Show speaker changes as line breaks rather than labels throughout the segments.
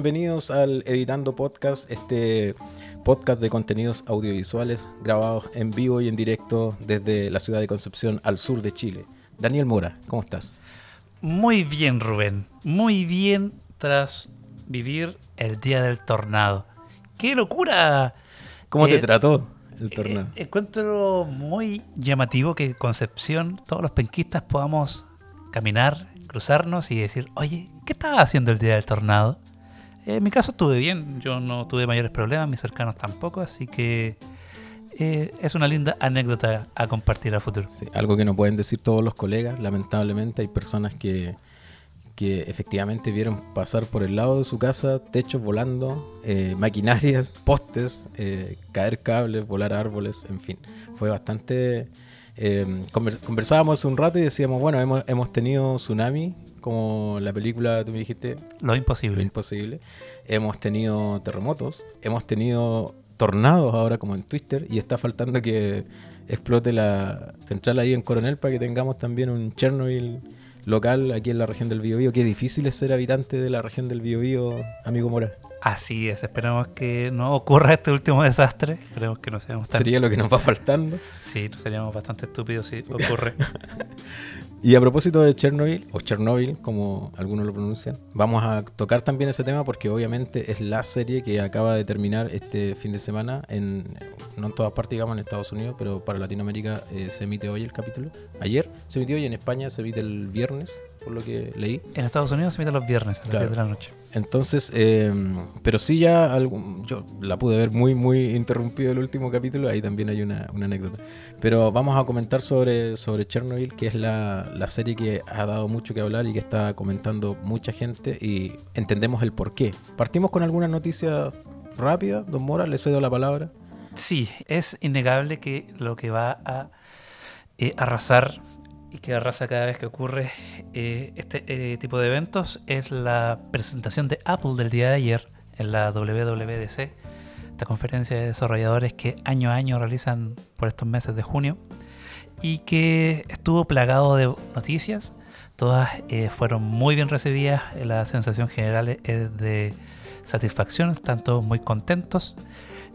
bienvenidos al Editando Podcast, este podcast de contenidos audiovisuales grabados en vivo y en directo desde la ciudad de Concepción al sur de Chile. Daniel Mora, ¿cómo estás?
Muy bien, Rubén. Muy bien tras vivir el día del tornado. ¡Qué locura!
¿Cómo te
Eh,
trató el tornado?
Eh, encuentro muy llamativo que Concepción todos los penquistas podamos caminar, cruzarnos y decir, oye, ¿qué estaba haciendo el día del tornado? En mi caso estuve bien, yo no tuve mayores problemas, mis cercanos tampoco, así que eh, es una linda anécdota a compartir a futuro.
Sí, algo que no pueden decir todos los colegas, lamentablemente hay personas que, que efectivamente vieron pasar por el lado de su casa techos volando, eh, maquinarias, postes, eh, caer cables, volar árboles, en fin. Fue bastante... eh, conver- conversábamos un rato y decíamos, bueno, hemos, hemos tenido tsunami, como la película, tú me dijiste,
Lo
lo
imposible.
imposible. Hemos tenido terremotos, hemos tenido tornados ahora como en Twitter y está faltando que explote la central ahí en Coronel para que tengamos también un Chernobyl local aquí en la región del Biobío. Qué difícil es ser habitante de la región del Biobío, amigo Mora.
Así es, esperemos que no ocurra este último desastre. Esperemos que no seamos tan...
Sería lo que nos va faltando.
Sí, seríamos bastante estúpidos si ocurre.
Y a propósito de Chernobyl, o Chernobyl, como algunos lo pronuncian, vamos a tocar también ese tema porque obviamente es la serie que acaba de terminar este fin de semana, en, no en todas partes, digamos, en Estados Unidos, pero para Latinoamérica eh, se emite hoy el capítulo. Ayer se emitió y en España se emite el viernes, por lo que leí.
En Estados Unidos se emite los viernes a las
Claro.
10 de la noche.
Entonces, eh, pero sí ya, algún- yo la pude ver muy, muy interrumpido el último capítulo, ahí también hay una, una anécdota. Pero vamos a comentar sobre, sobre Chernobyl, que es la, la serie que ha dado mucho que hablar y que está comentando mucha gente y entendemos el por qué. Partimos con alguna noticia rápida, don Mora, le cedo la palabra.
Sí, es innegable que lo que va a eh, arrasar y que arrasa cada vez que ocurre eh, este eh, tipo de eventos es la presentación de Apple del día de ayer en la WWDC, esta conferencia de desarrolladores que año a año realizan por estos meses de junio y que estuvo plagado de noticias. Todas eh, fueron muy bien recibidas. La sensación general es de satisfacción, están todos muy contentos.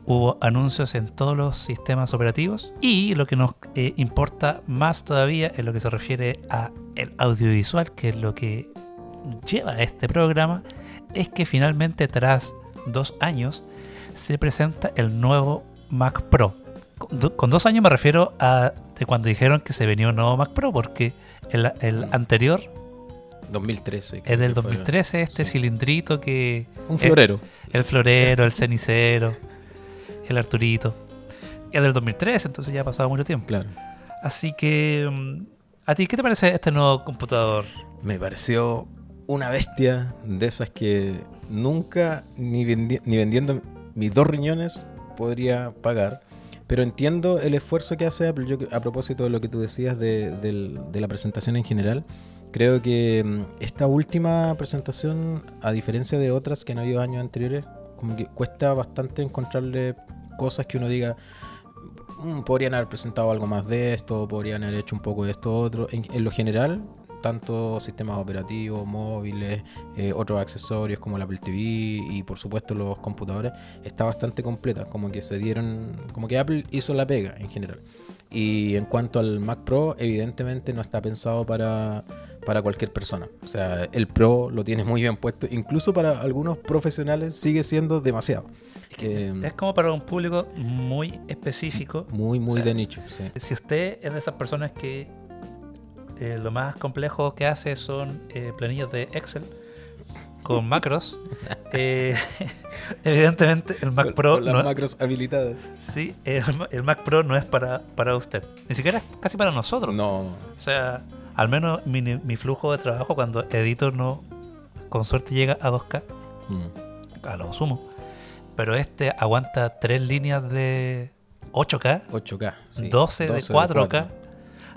Hubo anuncios en todos los sistemas operativos y lo que nos eh, importa más todavía en lo que se refiere a el audiovisual, que es lo que lleva este programa, es que finalmente tras dos años se presenta el nuevo Mac Pro. Con, do- con dos años me refiero a de cuando dijeron que se venía un nuevo Mac Pro, porque el, el anterior
2013.
es del
que fue.
2013, este
Sí.
cilindrito que...
Un florero.
El florero, el cenicero, el Arturito. Es del 2013, entonces ya ha pasado mucho tiempo.
Claro.
Así que, mm, ¿a ti qué te parece este nuevo computador?
Me pareció una bestia de esas que nunca, ni, vendi- ni vendiendo mis dos riñones, podría pagar. Pero entiendo el esfuerzo que hace Apple. Yo, a propósito de lo que tú decías de, de la presentación en general, creo que mm, esta última presentación, a diferencia de otras que han habido años anteriores, como que cuesta bastante encontrarle cosas que uno diga, "Mm, podrían haber presentado algo más de esto, podrían haber hecho un poco de esto otro. En, en lo general, tanto sistemas operativos, móviles, eh, otros accesorios como la Apple TV y por supuesto los computadores, está bastante completa. Como que se dieron, como que Apple hizo la pega en general. Y en cuanto al Mac Pro, evidentemente no está pensado para, para cualquier persona. O sea, el Pro lo tiene muy bien puesto. Incluso para algunos profesionales sigue siendo demasiado.
Es como para un público muy específico.
muy, muy
o sea,
de nicho. sí.
Si usted es de esas personas que eh, lo más complejo que hace son eh, planillas de Excel con macros, eh, evidentemente el Mac
Con-
Pro
con las
no,
macros habilitadas.
sí, el, el Mac Pro no es para, para usted. Ni siquiera es casi para nosotros.
No,
O sea, al menos mi, mi flujo de trabajo cuando edito no, con suerte llega a 2K,
mm,
a lo sumo. Pero este aguanta tres líneas de 8K,
8K. sí.
12, de 4K.
4K.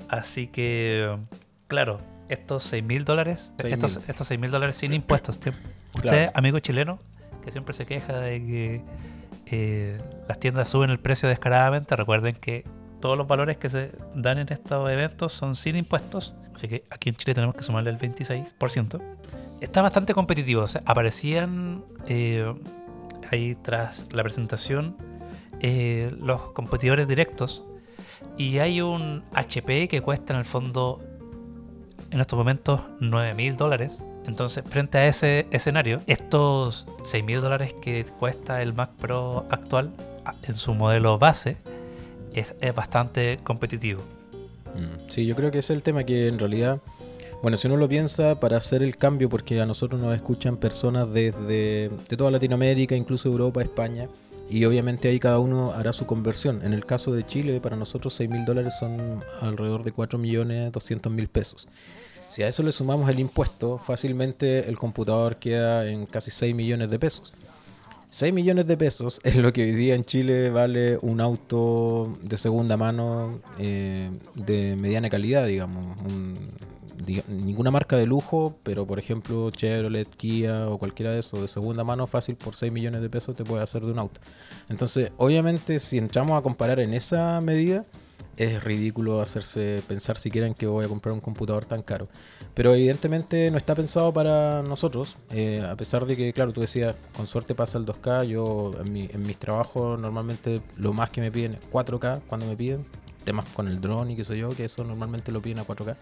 Así que, claro, estos 6 mil dólares,
6.000.
estos, estos 6 mil dólares sin impuestos. Usted,
Claro.
amigo chileno, que siempre se queja de que eh, las tiendas suben el precio descaradamente, recuerden que todos los valores que se dan en estos eventos son sin impuestos. Así que aquí en Chile tenemos que sumarle el 26%. está bastante competitivo. O sea, aparecían eh, ahí tras la presentación eh, los competidores directos. Y hay un HP que cuesta en el fondo, en estos momentos, 9 mil dólares. Entonces, frente a ese escenario, estos 6 mil dólares que cuesta el Mac Pro actual en su modelo base es, es bastante competitivo.
Mm, Sí, yo creo que es el tema que en realidad, bueno, si uno lo piensa para hacer el cambio, porque a nosotros nos escuchan personas desde de toda Latinoamérica, incluso Europa, España, y obviamente ahí cada uno hará su conversión. En el caso de Chile, para nosotros 6 mil dólares son alrededor de 4 millones 200 mil pesos. Si a eso le sumamos el impuesto, fácilmente el computador queda en casi 6 millones de pesos. 6 millones de pesos es lo que hoy día en Chile vale un auto de segunda mano eh, de mediana calidad, digamos. Ninguna marca de lujo, pero por ejemplo Chevrolet, Kia o cualquiera de esos de segunda mano, fácil por 6 millones de pesos te puede hacer de un auto. Entonces, obviamente, si entramos a comparar en esa medida, es ridículo hacerse pensar siquiera en que voy a comprar un computador tan caro. Pero evidentemente no está pensado para nosotros, eh, a pesar de que, claro, tú decías, con suerte pasa el 2K, yo en, mi- en mis trabajos normalmente lo más que me piden es 4K cuando me piden, temas con el drone y qué sé yo, que eso normalmente lo piden a 4K.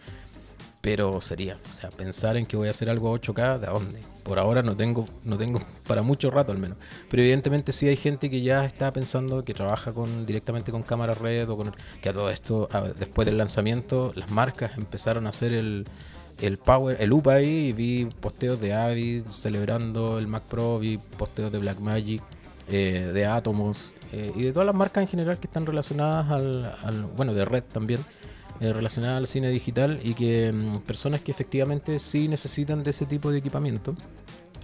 Pero sería, o sea, pensar en que voy a hacer algo a 8K, ¿de dónde? Por ahora no tengo, no tengo para mucho rato al menos. Pero evidentemente sí hay gente que ya está pensando, que trabaja con directamente con cámara red o con que a todo esto, a- después del lanzamiento, las marcas empezaron a hacer el, el power, el UPA ahí y vi posteos de Avid celebrando el Mac Pro, vi posteos de Blackmagic, eh, de Atomos eh, y de todas las marcas en general que están relacionadas al, al- bueno, de Red también eh, relacionada al cine digital y que mm, personas que efectivamente sí necesitan de ese tipo de equipamiento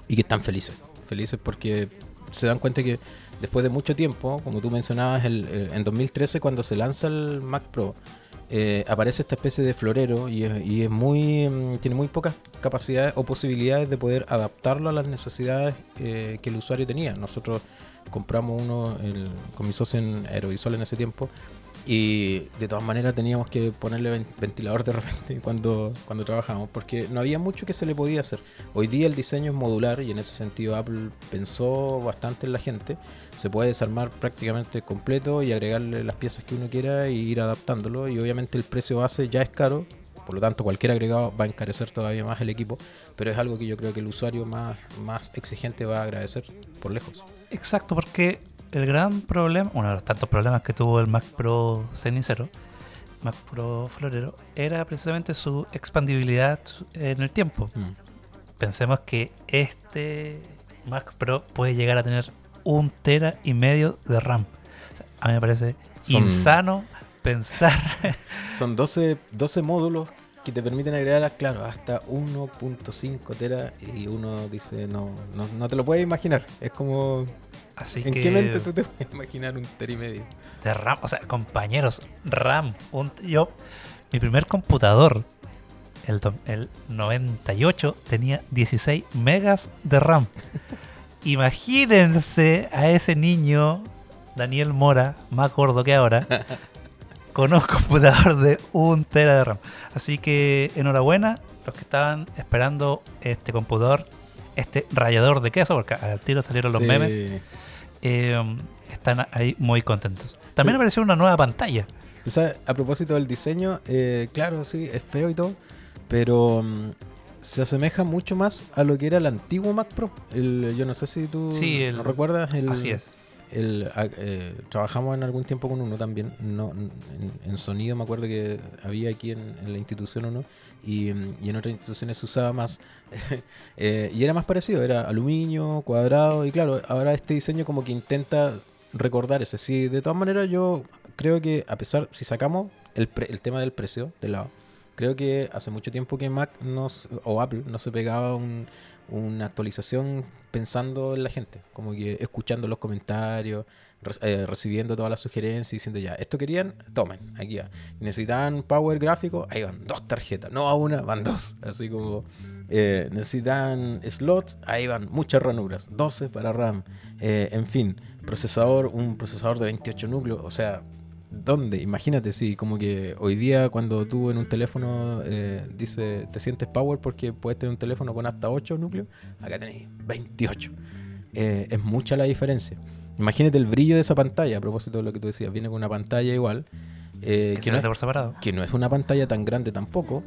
y que están felices. Felices porque se dan cuenta que después de mucho tiempo, como tú mencionabas, el- en 2013 cuando se lanza el Mac Pro, eh, aparece esta especie de florero y es, muy mm, tiene muy pocas capacidades o posibilidades de poder adaptarlo a las necesidades eh, que el usuario tenía. Nosotros compramos uno con mi socio en Aerovisual en ese tiempo y de todas maneras teníamos que ponerle ven- ventilador de repente cuando, cuando trabajamos, porque no había mucho que se le podía hacer. Hoy día el diseño es modular y en ese sentido Apple pensó bastante en la gente. Se puede desarmar prácticamente completo y agregarle las piezas que uno quiera y ir adaptándolo. Y obviamente el precio base ya es caro, por lo tanto cualquier agregado va a encarecer todavía más el equipo, pero es algo que yo creo que el usuario más, más exigente va a agradecer por lejos.
Exacto, porque el gran problema, uno de los tantos problemas que tuvo el Mac Pro cenicero, Mac Pro florero, era precisamente su expandibilidad en el tiempo.
Mm.
Pensemos que este Mac Pro puede llegar a tener un tera y medio de RAM. O sea, a mí me parece
Son-
insano pensar.
Son 12, 12 módulos que te permiten agregar, claro, hasta 1.5 tera y uno dice, no, no, no te lo puedes imaginar. Es como,
Así
¿en
que
qué mente tú te puedes imaginar un tera y medio?
de RAM, o sea, compañeros, RAM. un- yo, mi primer computador, el, el 98, tenía 16 megas de RAM. Imagínense a ese niño, Daniel Mora, más gordo que ahora, con un computador de un tera de RAM. Así que enhorabuena los que estaban esperando este computador, este rallador de queso, porque al tiro salieron los
Sí.
memes eh, están ahí muy contentos. También apareció una nueva pantalla.
O sea, a propósito del diseño, eh, claro, sí, es feo y todo, pero mm, se asemeja mucho más a lo que era el antiguo Mac Pro. El, yo no sé si tú
Sí, el-
¿no recuerdas. El,
Así es.
El, eh, trabajamos en algún tiempo con uno también. No, en, sonido me acuerdo que había aquí en, la institución uno y, y en otras instituciones se usaba más. Eh, y era más parecido, era aluminio, cuadrado y claro, ahora este diseño como que intenta recordar ese. Sí, de todas maneras yo creo que a pesar, si sacamos el, pre- el tema del precio de lado, creo que hace mucho tiempo que Mac nos, o Apple no se pegaba un, una actualización pensando en la gente, como que escuchando los comentarios, eh, recibiendo todas las sugerencias diciendo ya, esto querían, tomen, aquí va. Y necesitaban power gráfico, ahí van dos tarjetas, no a una, van dos, así como eh, necesitan slot, ahí van muchas ranuras, 12 para RAM, eh, en fin, procesador, un procesador de 28 núcleos, o sea, ¿Dónde? Imagínate, sí, como que hoy día cuando tú en un teléfono eh, dice te sientes power porque puedes tener un teléfono con hasta 8 núcleos, acá tenéis 28. Eh, es mucha la diferencia. Imagínate el brillo de esa pantalla, a propósito de lo que tú decías, viene con una pantalla igual. eh,
Que
no es,
por separado.
que no es una pantalla tan grande tampoco,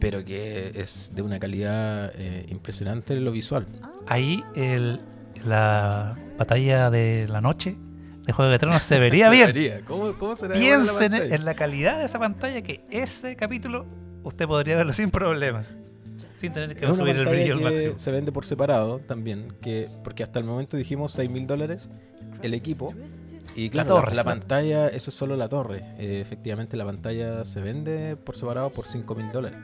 pero que es de una calidad eh, impresionante en lo visual.
Ahí el, la batalla de la noche de Juego de Tronos se vería
Se
bien.
vería. ¿Cómo, cómo será la
Piensen en la calidad de esa pantalla que ese capítulo usted podría verlo sin problemas. Sin tener que
Es
subir el brillo al máximo.
se vende por separado también, que porque hasta el momento dijimos 6 mil dólares el equipo. Y claro, la,
torre.
la pantalla, eso es solo la torre. Eh, efectivamente, la pantalla se vende por separado por 5 mil dólares.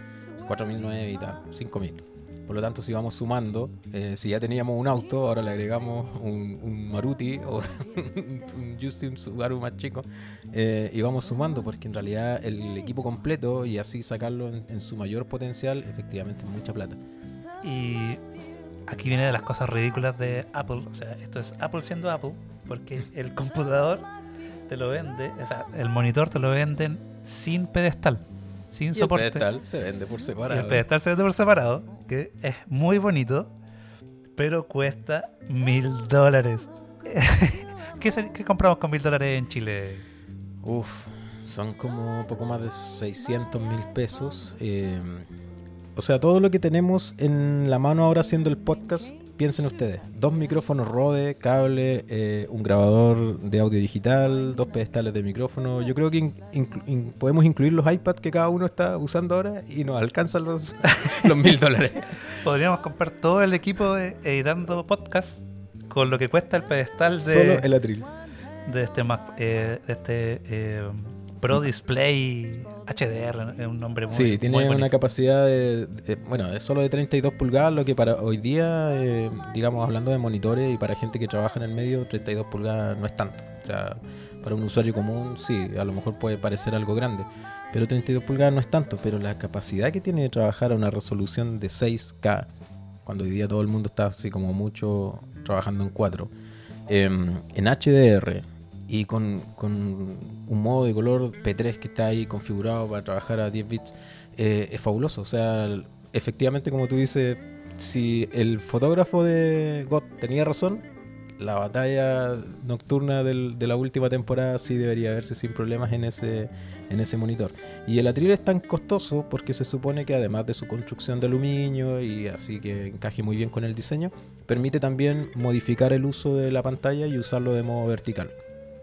4 mil y tal, 5 mil. Por lo tanto, si vamos sumando, eh, si ya teníamos un auto, ahora le agregamos un, Maruti o un Justin Subaru más chico, eh, y vamos sumando, porque en realidad el equipo completo y así sacarlo en, en su mayor potencial, efectivamente es mucha plata.
Y aquí viene de las cosas ridículas de Apple. O sea, esto es Apple siendo Apple, porque el computador te lo vende, o sea, el monitor te lo venden sin pedestal, sin
Y el
soporte.
pedestal se vende por
Y
separado.
el pedestal se vende por separado, que es muy bonito, pero cuesta mil dólares. ¿Qué, se- qué compramos con mil dólares en Chile?
Uf, son como poco más de 600 mil pesos. eh, o sea, todo lo que tenemos en la mano ahora haciendo el podcast, piensen ustedes. Dos micrófonos Rode, cable, eh, un grabador de audio digital, dos pedestales de micrófono. Yo creo que in- inclu- in- podemos incluir los iPads que cada uno está usando ahora y nos alcanzan los los mil dólares.
Podríamos comprar todo el equipo de editando podcast con lo que cuesta el pedestal
Solo
de,
el atril.
de este Mac- eh, de este eh, Pro Display HDR, es un nombre muy,
Sí,
muy
tiene una capacidad de, de- Bueno, es solo de 32 pulgadas, lo que para hoy día, eh, digamos, hablando de monitores y para gente que trabaja en el medio, 32 pulgadas no es tanto. O sea, para un usuario común, sí, a lo mejor puede parecer algo grande. Pero 32 pulgadas no es tanto. Pero la capacidad que tiene de trabajar a una resolución de 6K, cuando hoy día todo el mundo está así como mucho trabajando en 4, em, en HDR y con, con un modo de color P3 que está ahí configurado para trabajar a 10 bits, eh, es fabuloso. O sea, efectivamente, como tú dices, si el fotógrafo de God tenía razón, la batalla nocturna de la última temporada sí debería verse sin problemas en ese, en ese monitor. Y el atril es tan costoso porque se supone que además de su construcción de aluminio y así que encaje muy bien con el diseño, permite también modificar el uso de la pantalla y usarlo de modo vertical.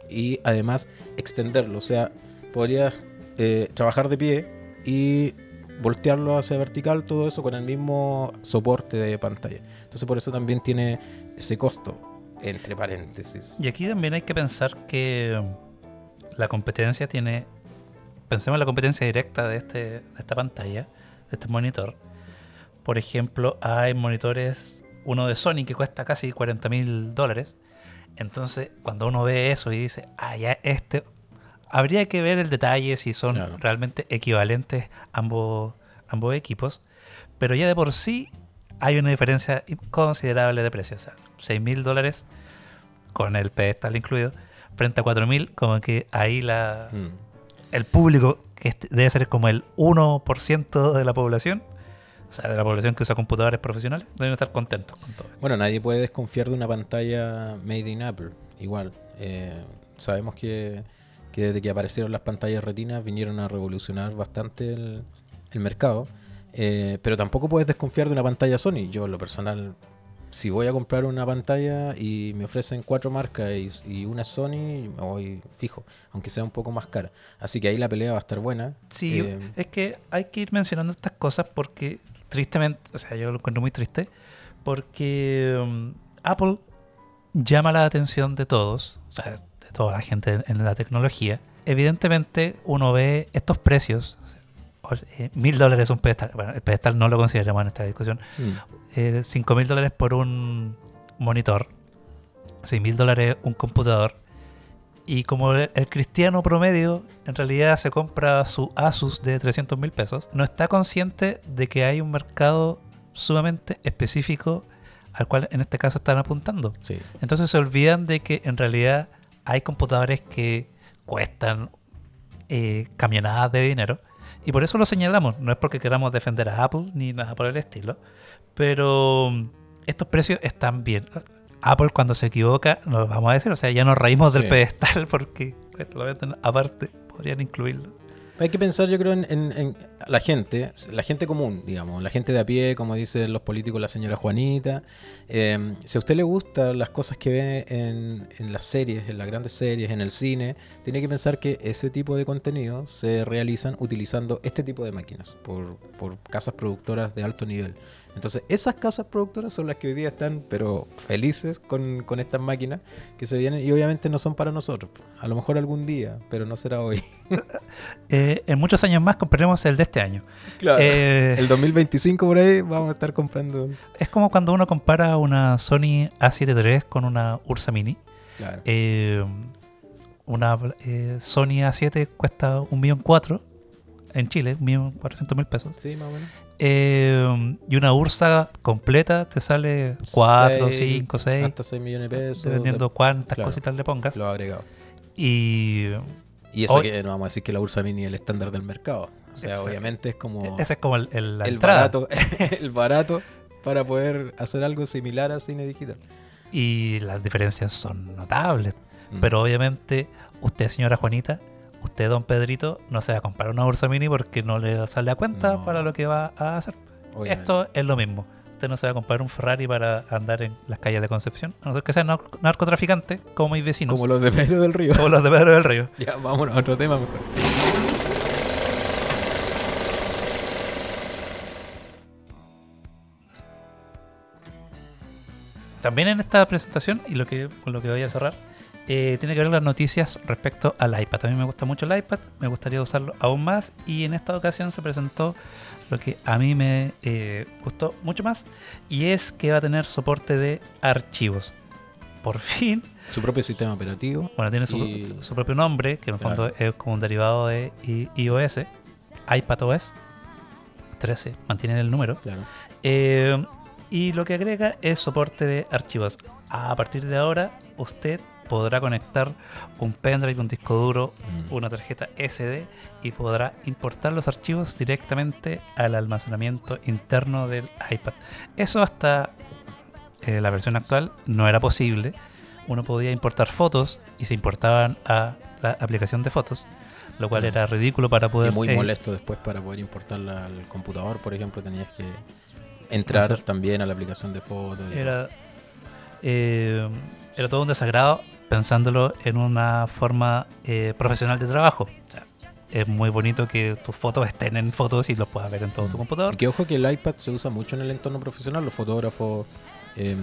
Y además extenderlo, o sea, podrías eh, trabajar de pie y voltearlo hacia vertical, todo eso con el mismo soporte de pantalla. Entonces por eso también tiene ese costo, entre paréntesis.
Y aquí también hay que pensar que la competencia tiene. Pensemos en la competencia directa de, este, de esta pantalla, de este monitor. Por ejemplo, hay monitores, uno de Sony que cuesta casi 40 mil dólares. Entonces, cuando uno ve eso y dice, ah, ya este. Habría que ver el detalle si son
Claro.
realmente equivalentes ambos, ambos equipos. Pero ya de por sí hay una diferencia considerable de precio. O sea, 6 mil dólares con el pedestal incluido, frente a 4.000, como que ahí la,
Mm.
el público, que debe ser como el 1% de la población, o sea, de la población que usa computadores profesionales, deben estar contentos con todo.
Bueno, nadie puede desconfiar de una pantalla made in Apple. Igual, eh, sabemos que, que desde que aparecieron las pantallas retinas vinieron a revolucionar bastante el, el mercado. Eh, pero tampoco puedes desconfiar de una pantalla Sony. Yo, en lo personal, si voy a comprar una pantalla y me ofrecen cuatro marcas y, y una Sony, me voy fijo, aunque sea un poco más cara. Así que ahí la pelea va a estar buena.
Sí,
Eh,
es que hay que ir mencionando estas cosas porque, tristemente, o sea, yo lo encuentro muy triste, porque um, Apple llama la atención de todos, o sea, de toda la gente en, la tecnología. Evidentemente, uno ve estos precios. eh, Mil dólares un pedestal. Bueno, el pedestal no lo consideramos en esta discusión.
mm.
Eh, cinco mil dólares por un monitor. Seis mil dólares un computador. Y como el, cristiano promedio en realidad se compra su Asus de 300 mil pesos, no está consciente de que hay un mercado sumamente específico al cual en este caso están apuntando.
Sí.
Entonces se olvidan de que en realidad hay computadores que cuestan eh, camionadas de dinero. Y por eso lo señalamos. No es porque queramos defender a Apple ni nada por el estilo. Pero mm, estos precios están bien. Apple cuando se equivoca, nos vamos a decir, o sea, ya nos reímos del pedestal porque venden aparte, podrían incluirlo.
Hay que pensar, yo creo, en, en- en la gente, la gente común, digamos, la gente de a pie, como dicen los políticos, la señora Juanita. Eh, si a usted le gustan las cosas que ve en, en las series, en las grandes series, en el cine, tiene que pensar que ese tipo de contenido se realizan utilizando este tipo de máquinas por, por casas productoras de alto nivel. Entonces, esas casas productoras son las que hoy día están, pero felices con, con estas máquinas que se vienen y obviamente no son para nosotros. A lo mejor algún día, pero no será hoy.
Eh, en muchos años más compraremos el de este año.
Claro.
Eh,
El 2025 por ahí vamos a estar comprando.
Es como cuando uno compara una Sony A7 III con una Ursa Mini.
Claro.
Eh, una Sony A7 cuesta un millón cuatro en Chile, un millón cuatrocientos mil pesos.
sí, más o menos.
Eh, y una Ursa completa te sale 4,
Seis,
5, 6,
Hasta 6 millones de pesos.
dependiendo cuántas
claro.
cositas le pongas.
Lo agregado.
Y
Y eso
Hoy-
que no vamos a decir que la Ursa Mini es el estándar del mercado. O sea,
Exacto.
obviamente es como
ese es como el, el-
barato, el barato para poder hacer algo similar a cine digital.
Y las diferencias son notables.
Mm.
Pero obviamente, usted, señora Juanita, usted, don Pedrito, no se va a comprar una Ursa Mini porque no le sale a cuenta
No.
para lo que va a hacer.
Obviamente.
Esto es lo mismo. Usted no se va a comprar un Ferrari para andar en las calles de Concepción, a no ser que sea nar- narcotraficante, como mis vecinos,
Como
como,
los de Pedro del Río.
los de Pedro del Río.
ya, vámonos a otro tema mejor.
También en esta presentación, y lo que, con lo que voy a cerrar, eh, tiene que ver las noticias respecto al iPad. A mí me gusta mucho el iPad, me gustaría usarlo aún más, y en esta ocasión se presentó lo que a mí me eh, gustó mucho más, y es que va a tener soporte de archivos. Por fin,
Su propio sistema operativo.
bueno, tiene su,
Y-
su propio nombre, que en el fondo es como un derivado de iOS, iPadOS 13, mantiene el número.
Claro.
Eh, y lo que agrega es soporte de archivos. A partir de ahora, usted podrá conectar un pendrive, un disco duro,
Mm.
una tarjeta SD y podrá importar los archivos directamente al almacenamiento interno del iPad. Eso hasta eh, la versión actual no era posible. Uno podía importar fotos y se importaban a la aplicación de fotos, lo cual
Mm.
era ridículo para poder...
Y muy
eh,
molesto después para poder importarla al computador, por ejemplo, tenías que entrar
Hacer-
también a la aplicación de fotos.
Era, eh, era todo un desagrado pensándolo en una forma eh, profesional de trabajo. O sea, es muy bonito que tus fotos estén en fotos y los puedas ver en todo
Mm.
tu computador.
Y que ojo que el iPad se usa mucho en el entorno profesional, los fotógrafos eh,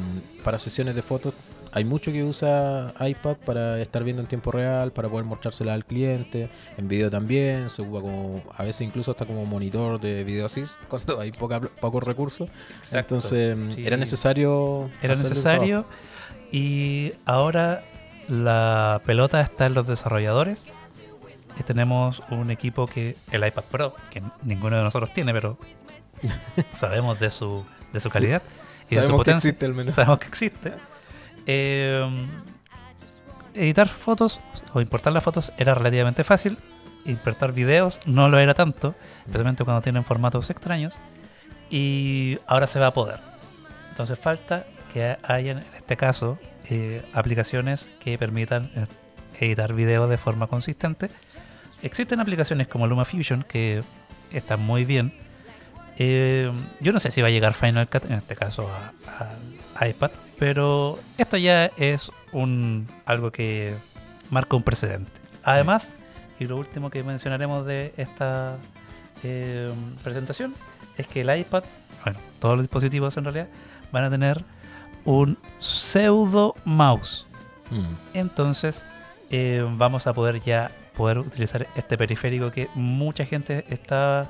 para sesiones de fotos. Hay mucho que usa iPad para estar viendo en tiempo real, para poder mostrársela al cliente, en video también, se ocupa como, a veces incluso hasta como monitor de video assist cuando hay poca, pocos recursos.
Exacto.
Entonces mm,
Sí.
era necesario.
Era necesario y ahora la pelota está en los desarrolladores. Y tenemos un equipo que, el iPad Pro, que ninguno de nosotros tiene, pero sabemos de su, de su calidad y de su
Sabemos que
potencia.
existe al menos.
sabemos que existe. Eh, editar fotos o importar las fotos era relativamente fácil. Importar videos no lo era tanto, especialmente cuando tienen formatos extraños. Y ahora se va a poder. Entonces falta que haya en este caso eh, aplicaciones que permitan eh, editar videos de forma consistente. Existen aplicaciones como LumaFusion que están muy bien. Eh, yo no sé si va a llegar Final Cut, en este caso a, a iPad, pero esto ya es un algo que marca un precedente. Además, y lo último que mencionaremos de esta eh, presentación es que el iPad, bueno, todos los dispositivos en realidad van a tener un pseudo mouse.
Mm.
Entonces eh, vamos a poder ya poder utilizar este periférico que mucha gente está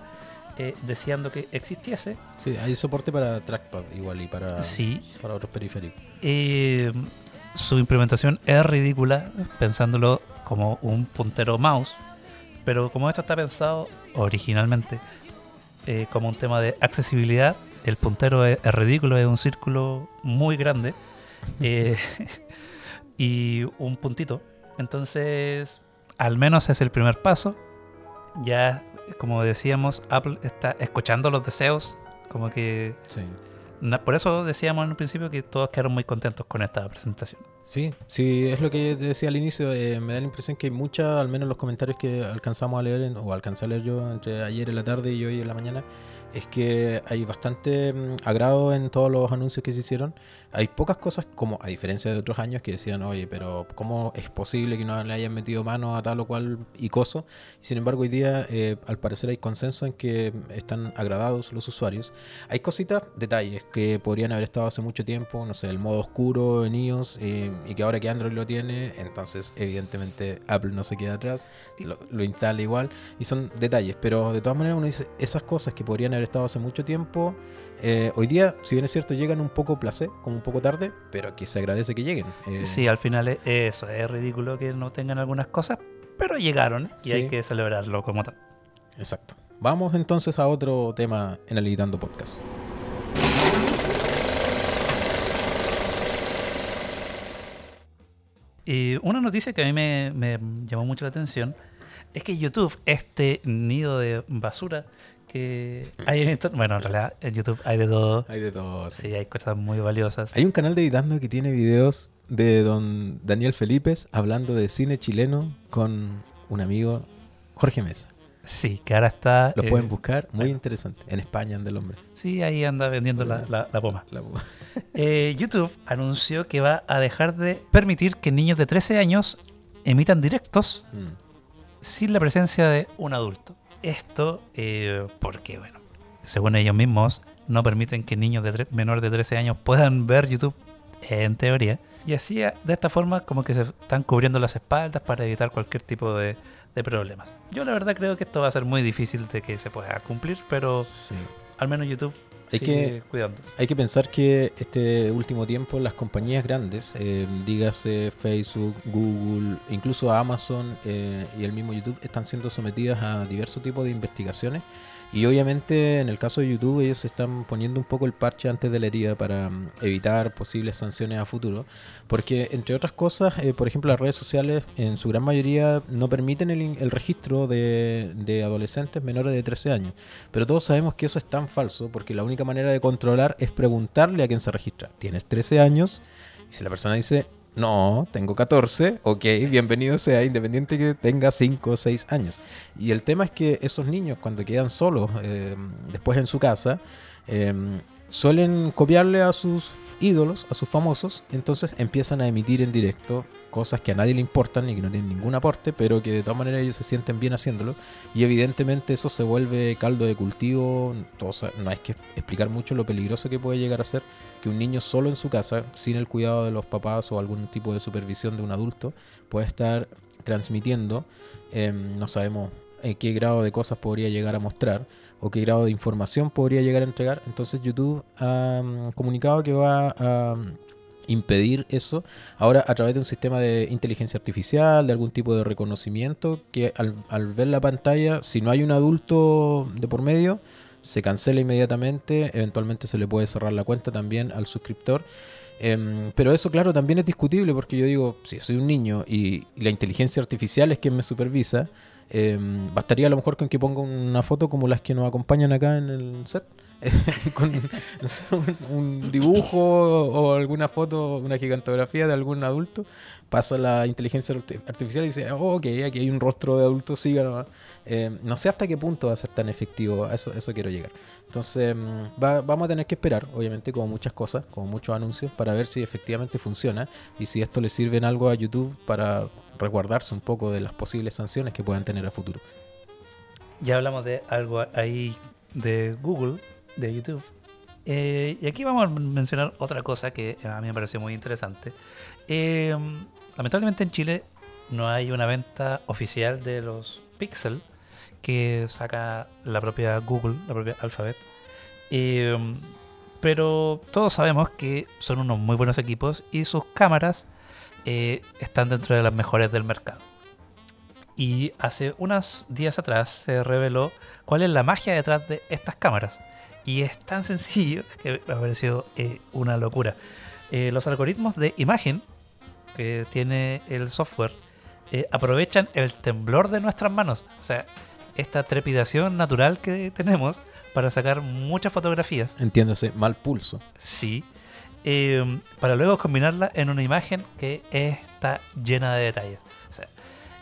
eh, deseando que existiese.
Sí, hay soporte para trackpad igual y para,
Sí,
para otros periféricos.
Eh, su implementación es ridícula, pensándolo como un puntero mouse, pero como esto está pensado originalmente eh, como un tema de accesibilidad, el puntero es, es ridículo, es un círculo muy grande eh, y un puntito. Entonces, al menos es el primer paso, ya, como decíamos, Apple está escuchando los deseos, como que...
Sí.
na- Por eso decíamos en un principio que todos quedaron muy contentos con esta presentación.
Sí, sí, es lo que decía al inicio. eh, me da la impresión que hay mucha, al menos los comentarios que alcanzamos a leer, en- o alcancé a leer yo entre ayer en la tarde y hoy en la mañana, es que hay bastante mm, agrado en todos los anuncios que se hicieron. Hay pocas cosas, como a diferencia de otros años, que decían, oye, pero ¿cómo es posible que no le hayan metido mano a tal o cual icoso? Sin embargo, hoy día, eh, al parecer, hay consenso en que están agradados los usuarios. Hay cositas, detalles, que podrían haber estado hace mucho tiempo, no sé, el modo oscuro en iOS, eh, y que ahora que Android lo tiene, entonces evidentemente Apple no se queda atrás, lo, lo instala igual, y son detalles, pero de todas maneras uno dice, esas cosas que podrían haber estado hace mucho tiempo, eh, hoy día, si bien es cierto, llegan un poco placé, como un poco tarde, pero que se agradece que lleguen. Eh,
Sí, al final es eso, es ridículo que no tengan algunas cosas, pero llegaron y
Sí.
hay que celebrarlo como tal.
Exacto. Vamos entonces a otro tema en el Editando Podcast.
Y una noticia que a mí me, me llamó mucho la atención es que YouTube, este nido de basura que hay en Internet, bueno, en realidad en YouTube hay de todo,
Hay de todo.
sí, hay cosas muy valiosas.
Hay un canal de Editando que tiene videos de don Daniel Felipes hablando de cine chileno con un amigo, Jorge Mesa.
Sí, que ahora está...
Lo
eh,
pueden buscar, muy
bueno.
interesante. En España anda el hombre.
Sí, ahí anda vendiendo la, la, la poma.
La-
Eh, YouTube anunció que va a dejar de permitir que niños de 13 años emitan directos
Mm.
sin la presencia de un adulto. Esto eh, porque, bueno, según ellos mismos, no permiten que niños de menores de 13 años puedan ver YouTube, en teoría. Y así, eh, de esta forma, como que se están cubriendo las espaldas para evitar cualquier tipo de, de problemas. Yo la verdad creo que esto va a ser muy difícil de que se pueda cumplir, pero
Sí.
al menos YouTube
Hay que-
cuidándose.
Hay que pensar que este último tiempo las compañías grandes, eh, dígase Facebook, Google, incluso Amazon eh, y el mismo YouTube, están siendo sometidas a diversos tipos de investigaciones. Y obviamente en el caso de YouTube ellos están poniendo un poco el parche antes de la herida para mm, evitar posibles sanciones a futuro. Porque entre otras cosas, eh, por ejemplo las redes sociales en su gran mayoría no permiten el, el registro de, de adolescentes menores de 13 años. Pero todos sabemos que eso es tan falso porque la única manera de controlar es preguntarle a quien se registra. ¿Tienes 13 años? Y si la persona dice, no, tengo 14, ok, bienvenido sea, independiente que tenga 5 o 6 años. Y el tema es que esos niños cuando quedan solos eh, después en su casa, eh, suelen copiarle a sus ídolos, a sus famosos, entonces empiezan a emitir en directo cosas que a nadie le importan y que no tienen ningún aporte, pero que de todas maneras ellos se sienten bien haciéndolo. Y evidentemente eso se vuelve caldo de cultivo. No hay que explicar mucho lo peligroso que puede llegar a ser que un niño solo en su casa, sin el cuidado de los papás o algún tipo de supervisión de un adulto, puede estar transmitiendo, em, no sabemos en qué grado de cosas podría llegar a mostrar o qué grado de información podría llegar a entregar. Entonces YouTube ha mm, comunicado que va a mm, impedir eso ahora a través de un sistema de inteligencia artificial, de algún tipo de reconocimiento, que al, ver la pantalla, si no hay un adulto de por medio, se cancela inmediatamente, eventualmente se le puede cerrar la cuenta también al suscriptor. Em, pero eso, claro, también es discutible porque yo digo, si soy un niño y, y la inteligencia artificial es quien me supervisa, em, bastaría a lo mejor con que ponga una foto como las que nos acompañan acá en el set. con un, dibujo o alguna foto, una gigantografía de algún adulto, pasa la inteligencia arti- artificial y dice, oh, ok, aquí hay un rostro de adulto, siga nomás. Eh, no sé hasta qué punto va a ser tan efectivo, eso, eso quiero llegar. Entonces, mm, va- vamos a tener que esperar, obviamente, como muchas cosas, como muchos anuncios, para ver si efectivamente funciona y si esto le sirve en algo a YouTube para resguardarse un poco de las posibles sanciones que puedan tener a futuro.
Ya hablamos de algo ahí de Google, de YouTube. Eh, y aquí vamos a mencionar otra cosa que a mí me pareció muy interesante. Eh, lamentablemente en Chile no hay una venta oficial de los Pixel que saca la propia Google, la propia Alphabet. Eh, pero todos sabemos que son unos muy buenos equipos y sus cámaras eh, están dentro de las mejores del mercado. Y hace unos días atrás se reveló cuál es la magia detrás de estas cámaras. Y es tan sencillo que me pareció eh, una locura. Eh, los algoritmos de imagen que tiene el software eh, aprovechan el temblor de nuestras manos. O sea, esta trepidación natural que tenemos para sacar muchas fotografías.
Entiéndase, mal pulso.
Sí. eh, para luego combinarla en una imagen que está llena de detalles. O sea,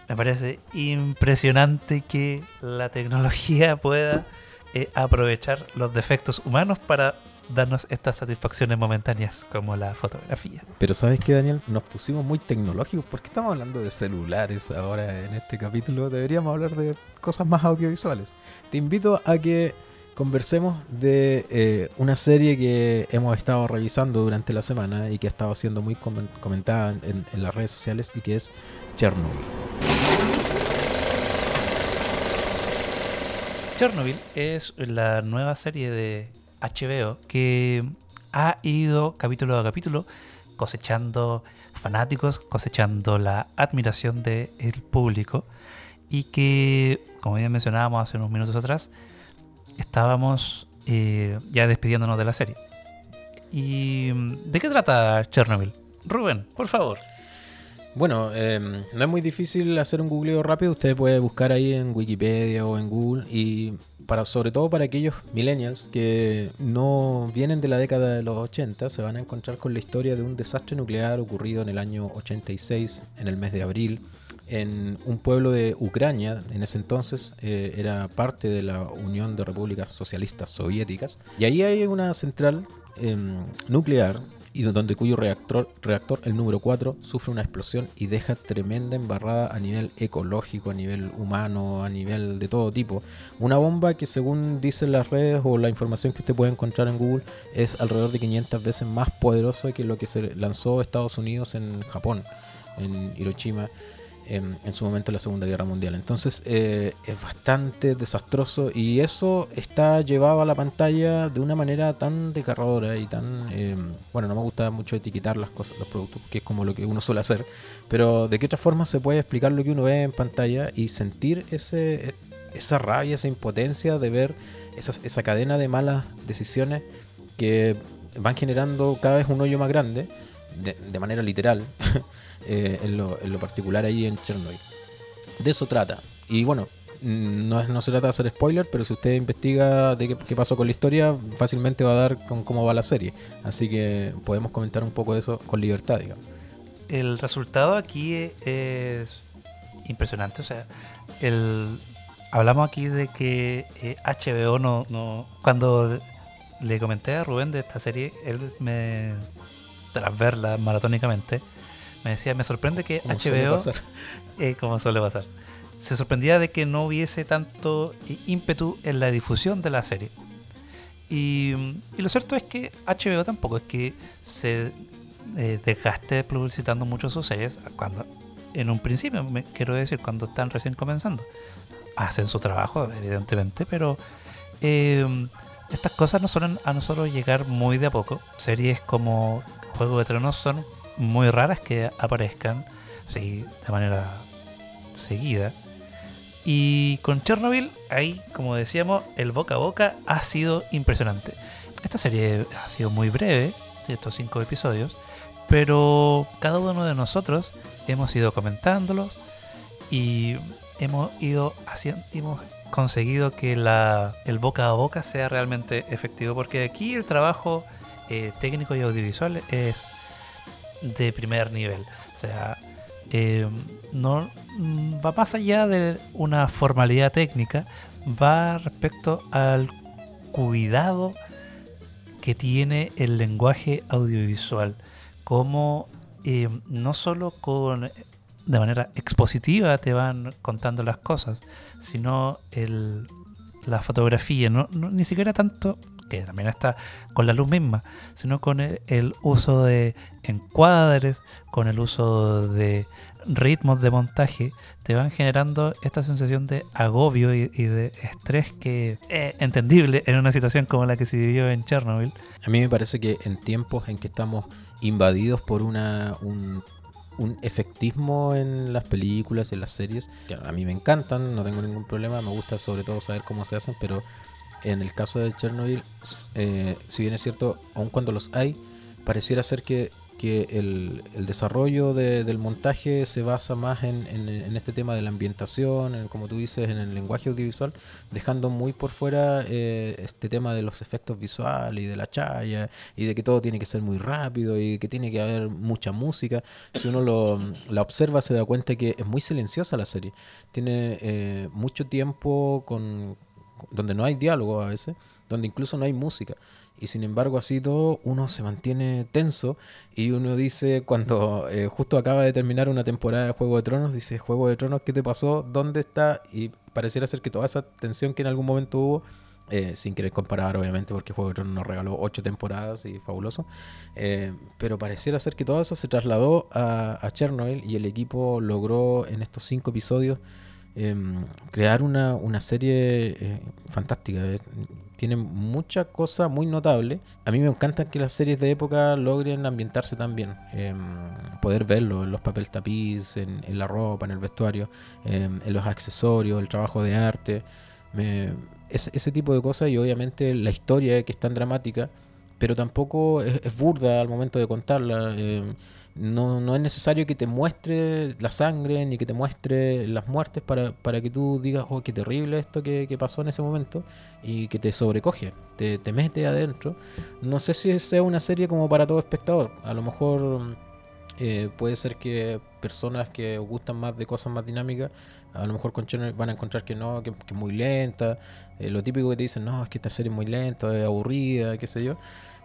me parece impresionante que la tecnología pueda eh, aprovechar los defectos humanos para darnos estas satisfacciones momentáneas como la fotografía.
Pero ¿sabes qué, Daniel? Nos pusimos muy tecnológicos porque estamos hablando de celulares ahora en este capítulo. Deberíamos hablar de cosas más audiovisuales. Te invito a que conversemos de eh, una serie que hemos estado revisando durante la semana y que ha estado siendo muy comen- comentada en, en las redes sociales y que es Chernobyl.
Chernobyl es la nueva serie de HBO que ha ido capítulo a capítulo cosechando fanáticos, cosechando la admiración del público y que, como ya mencionábamos hace unos minutos atrás, estábamos eh, ya despidiéndonos de la serie. ¿Y mm, de qué trata Chernobyl? Rubén, por favor.
Bueno, eh, no es muy difícil hacer un googleo rápido. Usted puede buscar ahí en Wikipedia o en Google y para sobre todo para aquellos millennials que no vienen de la década de los 80 se van a encontrar con la historia de un desastre nuclear ocurrido en el año 86 en el mes de abril en un pueblo de Ucrania, en ese entonces eh, era parte de la Unión de Repúblicas Socialistas Soviéticas, y ahí hay una central em, nuclear y donde cuyo reactor, reactor, el número 4, sufre una explosión y deja tremenda embarrada a nivel ecológico, a nivel humano, a nivel de todo tipo. Una bomba que según dicen las redes o la información que usted puede encontrar en Google es alrededor de 500 veces más poderosa que lo que se lanzó Estados Unidos en Japón, en Hiroshima en, en su momento en la Segunda Guerra Mundial. Entonces eh, es bastante desastroso y eso está llevado a la pantalla de una manera tan desgarradora y tan... eh, bueno, no me gusta mucho etiquetar las cosas, los productos, que es como lo que uno suele hacer, pero de qué otra forma se puede explicar lo que uno ve en pantalla y sentir ese, esa rabia, esa impotencia de ver esas- esa cadena de malas decisiones que van generando cada vez un hoyo más grande, de, de manera literal, eh, en, lo, particular ahí en Chernobyl. De eso trata. Y bueno, mm, no, es- no se trata de hacer spoiler, pero si usted investiga de qué, qué pasó con la historia, fácilmente va a dar con cómo va la serie. Así que podemos comentar un poco de eso con libertad, digamos.
el resultado aquí es impresionante. O sea, el, hablamos aquí de que eh, HBO no, no. Cuando le comenté a Rubén de esta serie, él me. Tras verla maratónicamente, me decía: Me sorprende que
Como
HBO. eh, como suele pasar. Se sorprendía de que no hubiese tanto í- ímpetu en la difusión de la serie. Y, y lo cierto es que HBO tampoco es que se eh, desgaste publicitando mucho sus series cuando en un principio, me quiero decir, cuando están recién comenzando. Hacen su trabajo, evidentemente, pero eh, estas cosas no suelen a nosotros llegar muy de a poco. Series como Juego de Tronos son muy raras que aparezcan de manera seguida. Y con Chernobyl, ahí, como decíamos, el boca a boca ha sido impresionante. Esta serie ha sido muy breve, estos cinco episodios, pero cada uno de nosotros hemos ido comentándolos y hemos ido haciendo, hemos conseguido que la, el boca a boca sea realmente efectivo, porque aquí el trabajo eh, técnico y audiovisual es de primer nivel. O sea, eh, no mm, va más allá de una formalidad técnica, va respecto al cuidado que tiene el lenguaje audiovisual, como eh, no solo con de manera expositiva te van contando las cosas, sino el, la fotografía, no, no- ni siquiera tanto, que también está con la luz misma, sino con el, uso de encuadres, con el uso de ritmos de montaje, te van generando esta sensación de agobio y, de estrés que es entendible en una situación como la que se vivió en Chernobyl.
A mí me parece que en tiempos en que estamos invadidos por una, un, efectismo en las películas en las series, que a mí me encantan, no tengo ningún problema, me gusta sobre todo saber cómo se hacen, pero en el caso de Chernobyl, eh, si bien es cierto, aun cuando los hay, pareciera ser que, que el, el desarrollo de- del montaje se basa más en, en- en este tema de la ambientación, en, como tú dices, en el lenguaje audiovisual, dejando muy por fuera eh, este tema de los efectos visuales y de la chaya y de que todo tiene que ser muy rápido y que tiene que haber mucha música. Si uno lo, la observa se da cuenta que es muy silenciosa la serie. Tiene eh, mucho tiempo con donde no hay diálogo a veces, donde incluso no hay música. Y sin embargo, así todo, uno se mantiene tenso y uno dice, cuando eh, justo acaba de terminar una temporada de Juego de Tronos, dice, Juego de Tronos, ¿qué te pasó? ¿Dónde está? Y pareciera ser que toda esa tensión que en algún momento hubo, eh, sin querer comparar obviamente, porque Juego de Tronos nos regaló ocho temporadas y fabuloso, eh, pero pareciera ser que todo eso se trasladó a, a Chernobyl y el equipo logró en estos cinco episodios em, crear una, una serie eh, fantástica. eh. Tiene mucha cosa muy notable. A mí me encantan que las series de época logren ambientarse tan bien. Em, poder verlo en los papel tapiz, en, en la ropa, en el vestuario, em, en los accesorios, el trabajo de arte. Me- ese, ese tipo de cosas y obviamente la historia que es tan dramática, pero tampoco es, es burda al momento de contarla. No, no es necesario que te muestre la sangre ni que te muestre las muertes para, para que tú digas, oh, qué terrible esto que, que pasó en ese momento y que te sobrecoge, te, te mete adentro. No sé si sea una serie como para todo espectador. A lo mejor eh, puede ser que personas que gustan más de cosas más dinámicas, a lo mejor con Chernobyl van a encontrar que no, que, que es muy lenta. Eh, lo típico que te dicen, no, es que esta serie es muy lenta, es aburrida, qué sé yo.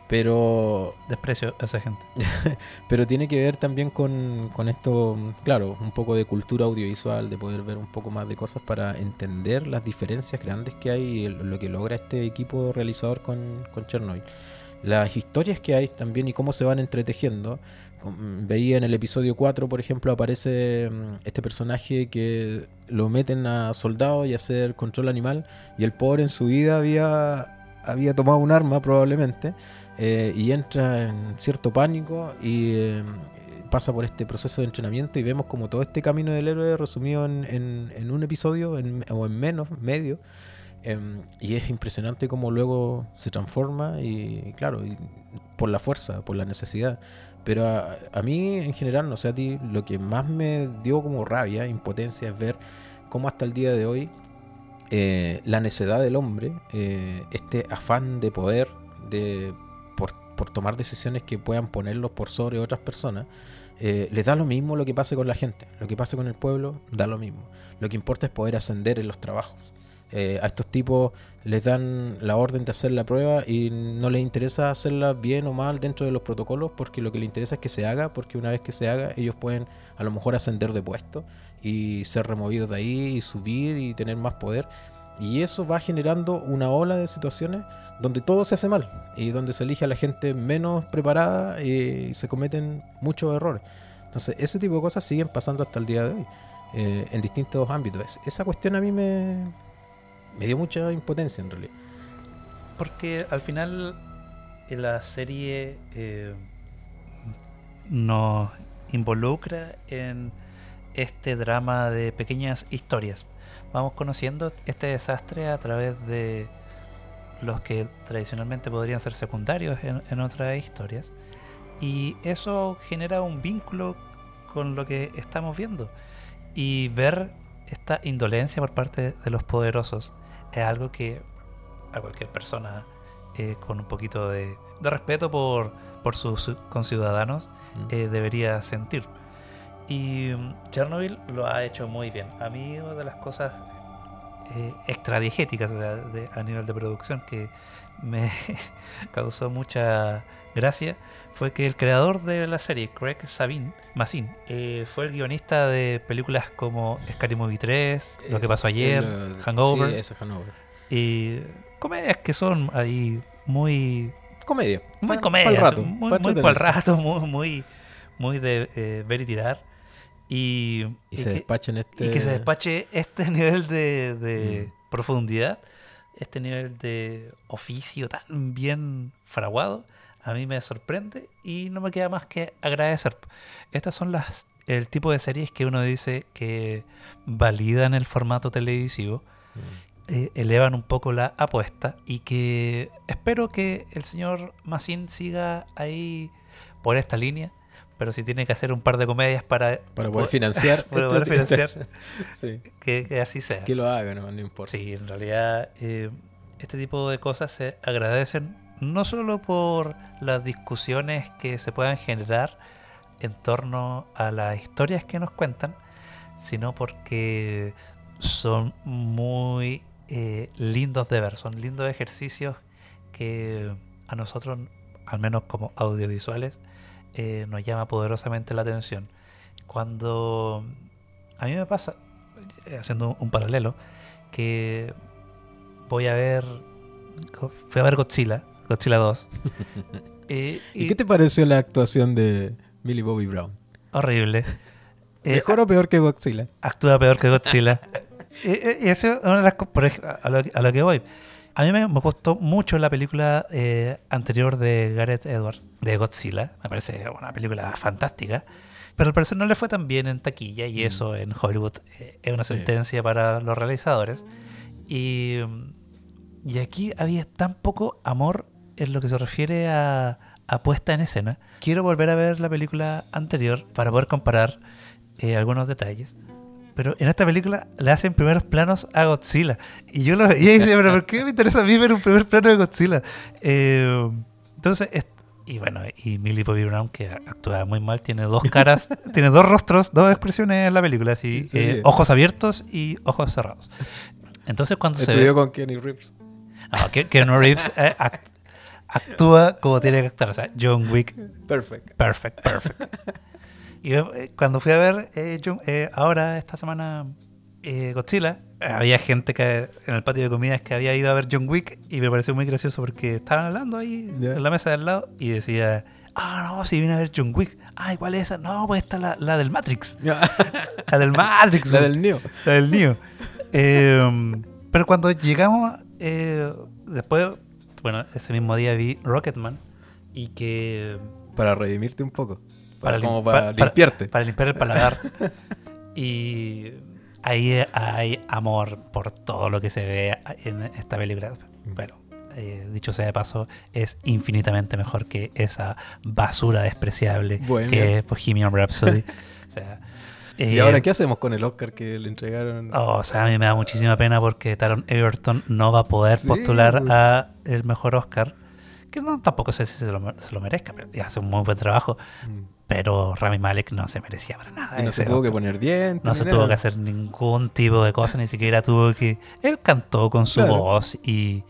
Pero
Desprecio a esa gente.
pero tiene que ver también con, con esto, claro, un poco de cultura audiovisual, de poder ver un poco más de cosas para entender las diferencias grandes que hay y lo que logra este equipo realizador con, con Chernobyl. Las historias que hay también y cómo se van entretejiendo. Veía en el episodio 4, por ejemplo, aparece mm, este personaje que lo meten a soldado y a hacer control animal y el pobre en su vida había, había tomado un arma probablemente eh, y entra en cierto pánico y eh, pasa por este proceso de entrenamiento y vemos como todo este camino del héroe resumido en, un episodio o en menos, medio. em, y es impresionante cómo luego se transforma y claro, por la fuerza, por la necesidad. Pero a, mí en general, no sé a ti, lo que más me dio como rabia, impotencia, es ver cómo hasta el día de hoy eh, la necedad del hombre, este afán de poder, de por, por tomar decisiones que puedan ponerlos por sobre otras personas, eh, les da lo mismo lo que pase con la gente, lo que pase con el pueblo, da lo mismo. Lo que importa es poder ascender en los trabajos. Eh, a estos tipos les dan la orden de hacer la prueba y no les interesa hacerla bien o mal dentro de los protocolos porque lo que les interesa es que se haga, porque una vez que se haga ellos pueden a lo mejor ascender de puesto y ser removidos de ahí y subir y tener más poder. Y eso va generando una ola de situaciones donde todo se hace mal y donde se elige a la gente menos preparada y se cometen muchos errores. Entonces, ese tipo de cosas siguen pasando hasta el día de hoy eh, en distintos ámbitos. Es- esa cuestión a mí me, me dio mucha impotencia en realidad.
Porque al final la serie eh, nos involucra en este drama de pequeñas historias. Vamos conociendo este desastre a través de los que tradicionalmente podrían ser secundarios en, en otras historias. Y eso genera un vínculo con lo que estamos viendo. Y ver esta indolencia por parte de los poderosos es algo que a cualquier persona eh, con un poquito de, de respeto por, por sus conciudadanos
Mm.
eh, debería sentir. Y mm, Chernobyl lo ha hecho muy bien. A mí una de las cosas eh, extradiegéticas o sea, de- a nivel de producción que me causó mucha gracia fue que el creador de la serie, Craig Sabin, Massin, eh, fue el guionista de películas como Scary Movie 3, Lo que pasó ayer,
el,
Hangover
Sí, ese Hangover.
y comedias que son ahí muy
Comedia.
muy comedia, muy, pa'l rato, muy, muy, muy de eh, ver y tirar. Y,
Y,
y
se
que,
en este.
y que se despache este nivel de, de
Mm.
profundidad, este nivel de oficio tan bien fraguado, a mí me sorprende y no me queda más que agradecer. Estas son las el tipo de series que uno dice que validan el formato televisivo
Mm.
eh, elevan un poco la apuesta y que espero que el señor Massin siga ahí por esta línea pero si tiene que hacer un par de comedias para,
Para poder financiar.
para poder financiar,
sí.
que, que así sea.
Que lo haga, no, no importa.
Sí, en realidad eh, este tipo de cosas se agradecen no solo por las discusiones que se puedan generar en torno a las historias que nos cuentan, sino porque son muy eh, lindos de ver, son lindos ejercicios que a nosotros, al menos como audiovisuales, eh, nos llama poderosamente la atención. Cuando a mí me pasa, eh, haciendo un paralelo, que voy a ver, fui a ver Godzilla, Godzilla 2. eh,
¿Y qué te pareció la actuación de Millie Bobby Brown?
Horrible. Eh,
¿Mejor o peor que Godzilla?
actúa peor que Godzilla. y, eso es una de las cosas, por ej- a lo, a lo que voy. A mí me, me gustó mucho la película eh, anterior de Gareth Edwards, de Godzilla. Me parece una película fantástica. Pero al parecer no le fue tan bien en taquilla y
Mm.
eso en Hollywood eh, es una
Sí.
sentencia para los realizadores. Y, y aquí había tan poco amor en lo que se refiere a, a puesta en escena. Quiero volver a ver la película anterior para poder comparar eh, algunos detalles. Pero en esta película le hacen primeros planos a Godzilla. Y yo lo veía y decía, pero ¿por qué me interesa a mí ver un primer plano de Godzilla? Eh, entonces, es- y bueno, y Millie Bobby Brown, que actúa muy mal, tiene dos caras, tiene dos rostros, dos expresiones en la película, así,
Sí.
eh, ojos abiertos y ojos cerrados. Entonces cuando se ve...
Estudió con Kenny Reeves.
No, Keanu Reeves eh, act- actúa como tiene que actuar. O sea, John Wick,
Perfect.
perfect, perfect. Y eh, cuando fui a ver eh, eh, ahora, esta semana, eh, Godzilla, había gente que en el patio de comidas que había ido a ver John Wick y me pareció muy gracioso porque estaban hablando ahí en la mesa de al lado y decía, ah, no, si vine a ver John Wick. Ay, ¿cuál es esa? No, pues esta es la, la del Matrix. La del Matrix.
la
pues.
del Neo.
La del Neo. Eh, pero cuando llegamos, eh, después, bueno, ese mismo día vi Rocketman y que
Para redimirte un poco. Para,
Para
como para,
pa- para-
limpiarte.
para limpiar el paladar. y ahí hay amor por todo lo que se ve en esta película. Bueno, eh, dicho sea de paso, es infinitamente mejor que esa basura despreciable que es Bohemian Rhapsody. o sea,
¿Y
eh,
ahora qué hacemos con el Oscar que le entregaron?
Oh, o sea, a mí me da muchísima pena porque Taron Egerton no va a poder
Sí,
postular
güey.
a el mejor Oscar. Que no, tampoco sé si se lo, se lo merezca, pero y hace un muy buen trabajo.
Mm.
Pero Rami Malek no se merecía para nada.
Y no se tuvo que poner dientes.
No se tuvo que hacer ningún tipo de cosa, ni siquiera tuvo que... Él cantó con su
Claro.
voz y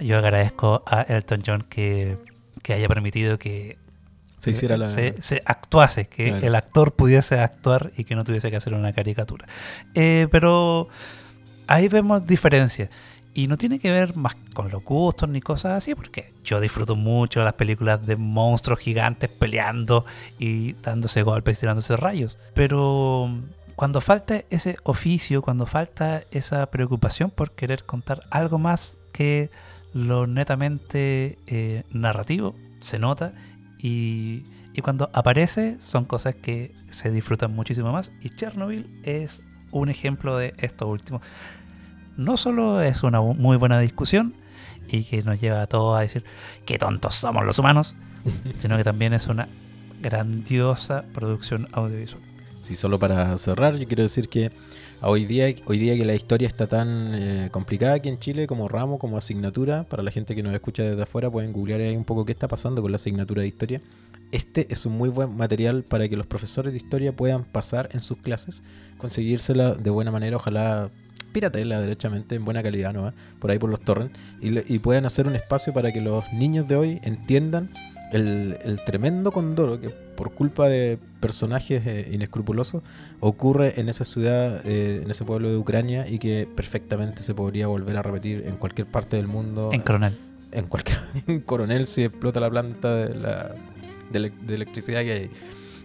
yo agradezco a Elton John que, que haya permitido que
Se hiciera la.
se, se actuase, que
Claro.
el actor pudiese actuar y que no tuviese que hacer una caricatura. Eh, pero ahí vemos diferencias. Y no tiene que ver más con los gustos ni cosas así, porque yo disfruto mucho las películas de monstruos gigantes peleando y dándose golpes y tirándose rayos. Pero cuando falta ese oficio, cuando falta esa preocupación por querer contar algo más que lo netamente eh, narrativo, se nota y, y cuando aparece son cosas que se disfrutan muchísimo más. Y Chernobyl es un ejemplo de esto último. No solo es una muy buena discusión y que nos lleva a todos a decir qué tontos somos los humanos, sino que también es una grandiosa producción audiovisual.
Sí, solo para cerrar, yo quiero decir que hoy día, hoy día que la historia está tan eh, complicada aquí en Chile como ramo, como asignatura, para la gente que nos escucha desde afuera pueden googlear ahí un poco qué está pasando con la asignatura de historia. Este es un muy buen material para que los profesores de historia puedan pasar en sus clases, conseguírsela de buena manera, ojalá piratela derechamente, en buena calidad, ¿no? por ahí por los torrents, y, le- y puedan hacer un espacio para que los niños de hoy entiendan el, el tremendo condoro que por culpa de personajes eh, inescrupulosos ocurre en esa ciudad, eh, en ese pueblo de Ucrania y que perfectamente se podría volver a repetir en cualquier parte del mundo.
En Coronel.
en cualquier en coronel si explota la planta de, la, de electricidad que hay.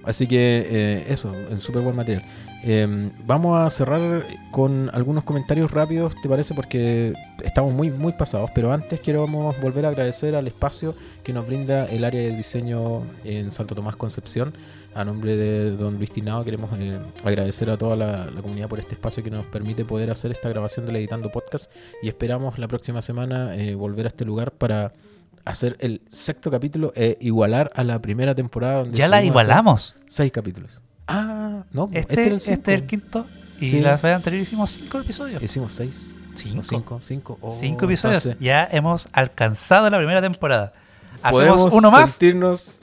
Así que eh, eso, en súper buen material. Eh, vamos a cerrar con algunos comentarios rápidos, ¿te parece? Porque estamos muy, muy pasados. Pero antes quiero vamos volver a agradecer al espacio que nos brinda el área de diseño en Santo Tomás Concepción. A nombre de don Luis Tinado queremos eh, agradecer a toda la, la comunidad por este espacio que nos permite poder hacer esta grabación del Editando Podcast y esperamos la próxima semana eh, volver a este lugar para hacer el sexto capítulo e igualar a la primera temporada. Donde
Ya la igualamos.
Seis capítulos. Ah, no,
Este,
este, era el
este
cinco.
es el quinto. Y
Sí.
la vez anterior hicimos cinco episodios.
Hicimos seis.
Cinco.
Cinco, cinco. Oh,
cinco episodios.
entonces,
Ya hemos alcanzado la primera temporada. Hacemos uno más.
sentirnos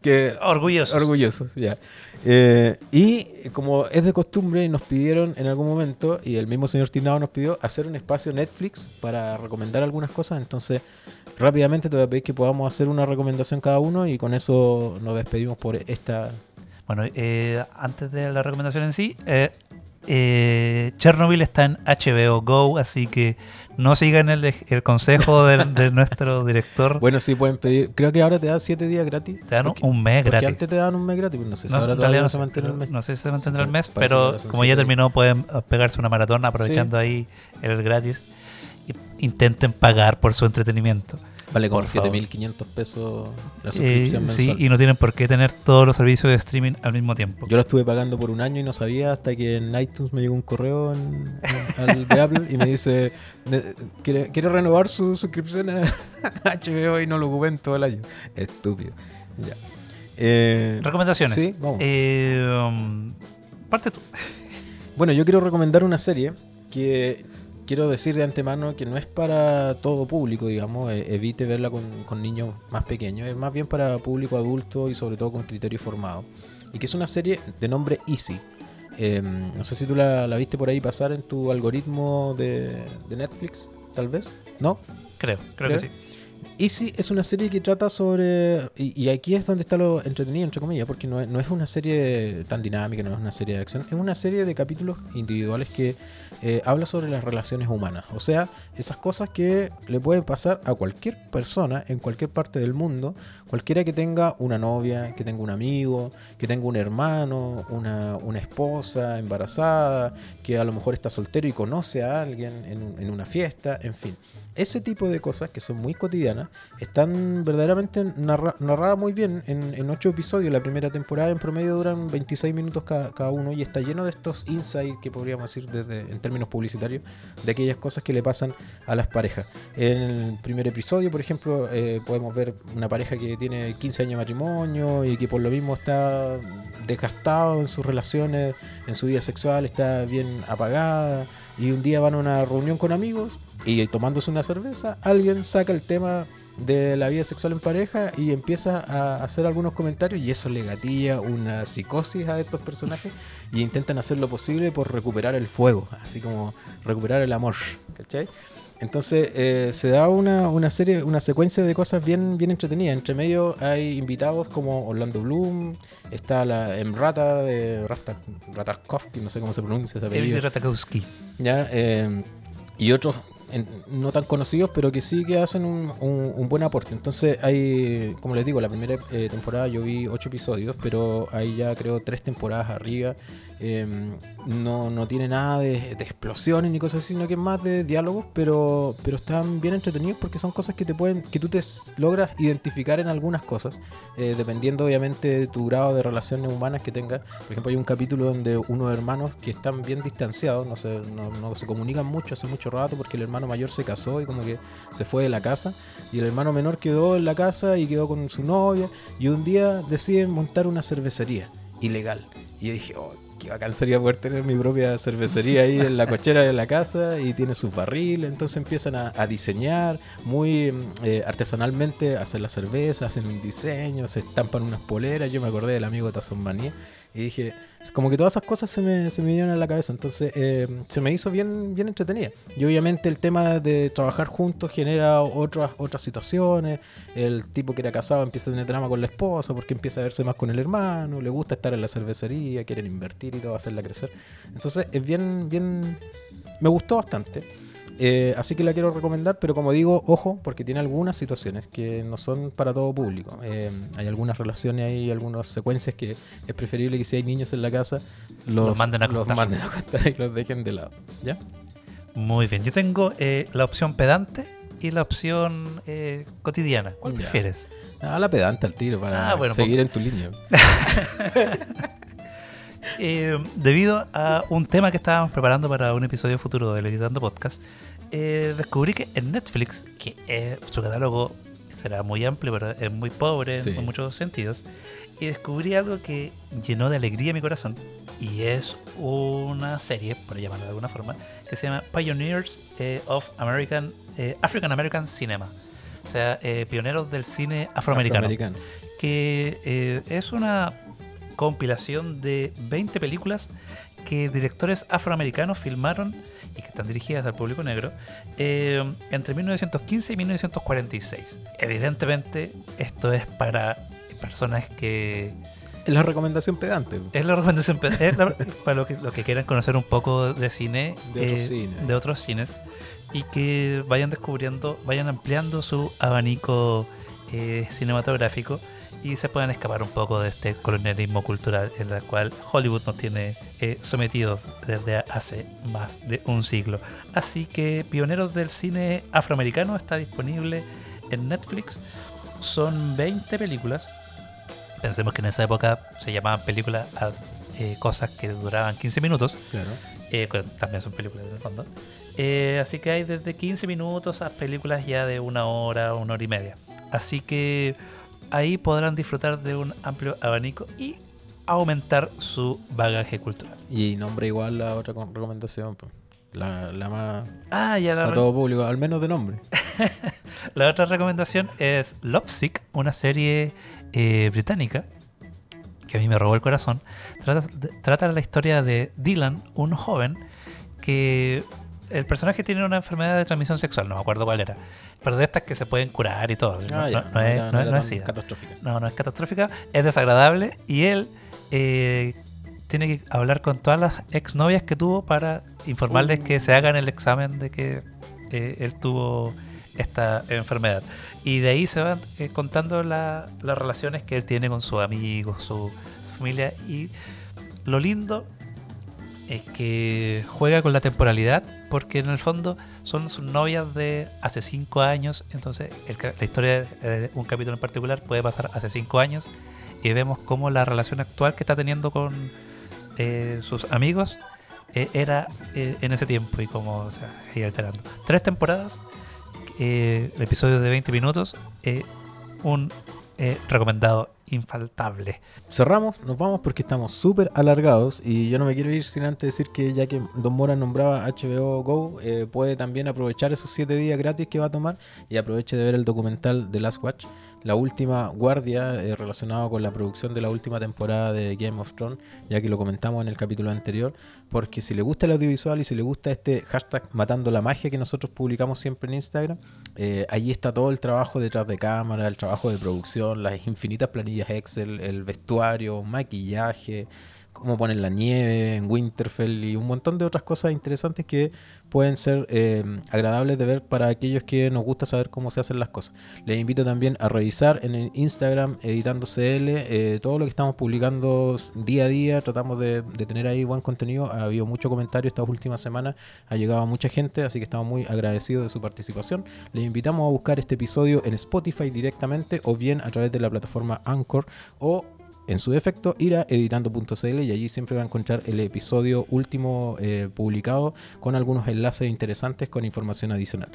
que
Orgulloso.
orgullosos, ya. Eh, y como es de costumbre, nos pidieron en algún momento, y el mismo señor Tinado nos pidió, hacer un espacio Netflix para recomendar algunas cosas. Entonces, rápidamente te voy a pedir que podamos hacer una recomendación cada uno y con eso nos despedimos por esta.
Bueno, eh, antes de la recomendación en sí, eh, eh, Chernobyl está en HBO Go, así que no sigan el, el consejo de, de nuestro director.
Bueno, sí pueden pedir. Creo que ahora te dan 7 días gratis.
te dan
porque-
un mes gratis.
antes te daban un mes gratis, no sé si
No,
ahora
en
todavía
realidad no
se mantiene el mes.
no sé si se mantendrá el mes, pero como ya terminó, pueden eh, pegarse una maratón aprovechando ahí el gratis. Intenten pagar por su entretenimiento.
Vale como
Por favor.
7.500 pesos la
Eh,
suscripción
sí,
mensual.
y no tienen por qué tener todos los servicios de streaming al mismo tiempo.
Yo lo estuve pagando por un año y no sabía hasta que en iTunes me llegó un correo en- en- al de Apple y me dice, "Ne- ¿quiere, quiere renovar su suscripción a HBO y no lo ocupé en todo el año? Estúpido. Ya. Eh,
Recomendaciones.
Sí, vamos.
Eh, um, parte tú.
bueno, yo quiero recomendar una serie que quiero decir de antemano que no es para todo público, digamos, eh, evite verla con, con niños más pequeños, es más bien para público adulto y sobre todo con criterio formado. Y que es una serie de nombre Easy. Eh, no sé si tú la, la viste por ahí pasar en tu algoritmo de, de Netflix, tal vez, ¿no?
Creo, creo
¿Creo?
que sí.
Easy es una serie que trata sobre. Y, y aquí es donde está lo entretenido, entre comillas, porque no es, no es una serie tan dinámica, no es una serie de acción, es una serie de capítulos individuales que eh, habla sobre las relaciones humanas. O sea, esas cosas que le pueden pasar a cualquier persona en cualquier parte del mundo, cualquiera que tenga una novia, que tenga un amigo, que tenga un hermano, una, una esposa embarazada, que a lo mejor está soltero y conoce a alguien en, un- en una fiesta, en fin. Ese tipo de cosas que son muy cotidianas están verdaderamente narra- narradas muy bien en, en ocho episodios. La primera temporada en promedio duran 26 minutos ca- cada uno y está lleno de estos insights que podríamos decir desde, en términos publicitarios de aquellas cosas que le pasan a las parejas. En el primer episodio, por ejemplo, eh, podemos ver una pareja que tiene 15 años de matrimonio y que por lo mismo está desgastado en sus relaciones, en su vida sexual, está bien apagada y un día van a una reunión con amigos y tomándose una cerveza, alguien saca el tema de la vida sexual en pareja y empieza a hacer algunos comentarios y eso le gatilla una psicosis a estos personajes y intentan hacer lo posible por recuperar el fuego, así como recuperar el amor, ¿cachai? Entonces eh, se da una, una serie, una secuencia de cosas bien, bien entretenidas. Entre medio hay invitados como Orlando Bloom, está la Emrata de Rasta, no sé cómo se pronuncia apellido.
Elvi Ratakowski.
¿ya? Eh, y otros no tan conocidos, pero que sí que hacen un, un- un buen aporte. Entonces hay, como les digo, la primera eh, temporada yo vi ocho episodios, pero hay ya creo tres temporadas arriba. Eh, no, no tiene nada de, explosiones ni cosas así, sino que es más de diálogos, pero, pero están bien entretenidos porque son cosas que te pueden, que tú te logras identificar en algunas cosas, eh, dependiendo obviamente de tu grado de relaciones humanas que tengas. Por ejemplo, hay un capítulo donde unos hermanos que están bien distanciados, no se, no, no se comunican mucho hace mucho rato porque el hermano mayor se casó y como que se fue de la casa y el hermano menor quedó en la casa y quedó con su novia y un día deciden montar una cervecería ilegal. Y yo dije, oh, qué bacán sería poder tener mi propia cervecería ahí en la cochera de la casa y tiene sus barriles. Entonces empiezan a, a diseñar muy mm, eh, artesanalmente, a hacer la cerveza, hacen un diseño, se estampan unas poleras. Yo me acordé del amigo Tazón Manía y dije, como que todas esas cosas se me, se me vinieron a la cabeza. Entonces eh, se me hizo bien, bien entretenida. Y obviamente el tema de trabajar juntos genera otras, otras situaciones. El tipo que era casado empieza a tener drama con la esposa porque empieza a verse más con el hermano, le gusta estar en la cervecería, quieren invertir y todo, hacerla crecer. Entonces es bien, bien, me gustó bastante. Eh, así que la quiero recomendar, pero como digo, ojo, porque tiene algunas situaciones que no son para todo público. Eh, hay algunas relaciones, hay algunas secuencias que es preferible que si hay niños en la casa, los,
Los manden a
los
acostar.
manden a acostar y los dejen de lado. ¿Ya?
Muy bien. Yo tengo eh, la opción pedante y la opción eh, cotidiana. ¿Cuál
Ya.
prefieres?
A la pedante al tiro para
Ah, bueno,
seguir en tu línea.
Eh, debido a un tema que estábamos preparando para un episodio futuro del Editando Podcast, eh, descubrí que en Netflix, que eh, su catálogo será muy amplio, pero es muy pobre en-
Sí.
en muchos sentidos. Y descubrí algo que llenó de alegría mi corazón. Y es una serie, por llamarlo de alguna forma, que se llama Pioneers of American, African American Cinema. O sea, pioneros del cine afroamericano.
Afroamericano.
Que es una compilación de 20 películas que directores afroamericanos filmaron y que están dirigidas al público negro eh, entre 1915 y 1946. Evidentemente, esto es para personas que
Es la recomendación pedante.
es la recomendación pe- es la- para lo que, lo que quieran conocer un poco de cine,
De otros
eh,
cines.
de otros cines y que vayan descubriendo, vayan ampliando su abanico eh, cinematográfico y se puedan escapar un poco de este colonialismo cultural en el cual Hollywood nos tiene eh, sometidos desde hace más de un siglo. Así que Pioneros del Cine Afroamericano está disponible en Netflix. Son 20 películas. Pensemos que en esa época se llamaban películas a eh, cosas que duraban 15 minutos.
Claro.
Eh, también son películas en el fondo. Eh, así que hay desde 15 minutos a películas ya de una hora, una hora y media. Así que ahí podrán disfrutar de un amplio abanico y aumentar su bagaje cultural.
Y nombre igual la otra recomendación. pues. La, la más.
Ah, ya la,
Para
re-
todo público, al menos de nombre.
la otra recomendación es Lovesick, una serie eh, británica que a mí me robó el corazón. Trata, trata la historia de Dylan, un joven que el personaje tiene una enfermedad de transmisión sexual, no me acuerdo cuál era, pero de estas que se pueden curar y todo. no,
Ah, ya,
no- no es, no es- no es
catastrófica.
No, no es catastrófica, es desagradable y él eh, tiene que hablar con todas las exnovias que tuvo para informarles que se hagan el examen de que eh, él tuvo esta enfermedad. Y de ahí se van eh, contando la- las relaciones que él tiene con sus amigos, su, su familia. Y lo lindo es que juega con la temporalidad porque en el fondo son sus novias de hace cinco años. Entonces el la historia de un capítulo en particular puede pasar hace cinco años y vemos cómo la relación actual que está teniendo con eh, sus amigos eh, era eh, en ese tiempo y cómo se va a ir alterando. Tres temporadas, eh, episodios de 20 minutos, un eh, recomendado infaltable.
Cerramos, nos vamos porque estamos súper alargados y yo no me quiero ir sin antes decir que ya que Don Mora nombraba HBO Go, eh, puede también aprovechar esos 7 días gratis que va a tomar y aproveche de ver el documental The Last Watch, la última guardia eh, relacionado con la producción de la última temporada de Game of Thrones, ya que lo comentamos en el capítulo anterior, porque si le gusta el audiovisual y si le gusta este hashtag matando la magia que nosotros publicamos siempre en Instagram, eh, allí está todo el trabajo detrás de cámara, el trabajo de producción, las infinitas planillas Excel, el vestuario, maquillaje, cómo ponen la nieve en Winterfell y un montón de otras cosas interesantes que pueden ser eh, agradables de ver para aquellos que nos gusta saber cómo se hacen las cosas. Les invito también a revisar en el Instagram editando CL eh, todo lo que estamos publicando día a día. Tratamos de, de tener ahí buen contenido. Ha habido mucho comentario estas últimas semanas. Ha llegado mucha gente, así que estamos muy agradecidos de su participación. Les invitamos a buscar este episodio en Spotify directamente o bien a través de la plataforma Anchor o en su defecto ir a editando.cl y allí siempre va a encontrar el episodio último eh, publicado con algunos enlaces interesantes con información adicional.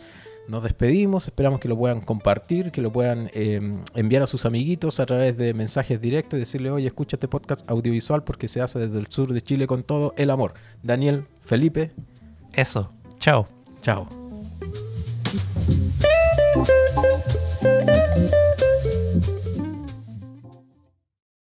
Nos despedimos, esperamos que lo puedan compartir, que lo puedan eh, enviar a sus amiguitos a través de mensajes directos y decirle, oye, escucha este podcast audiovisual porque se hace desde el sur de Chile con todo el amor. Daniel, Felipe,
Eso, chao.
chao.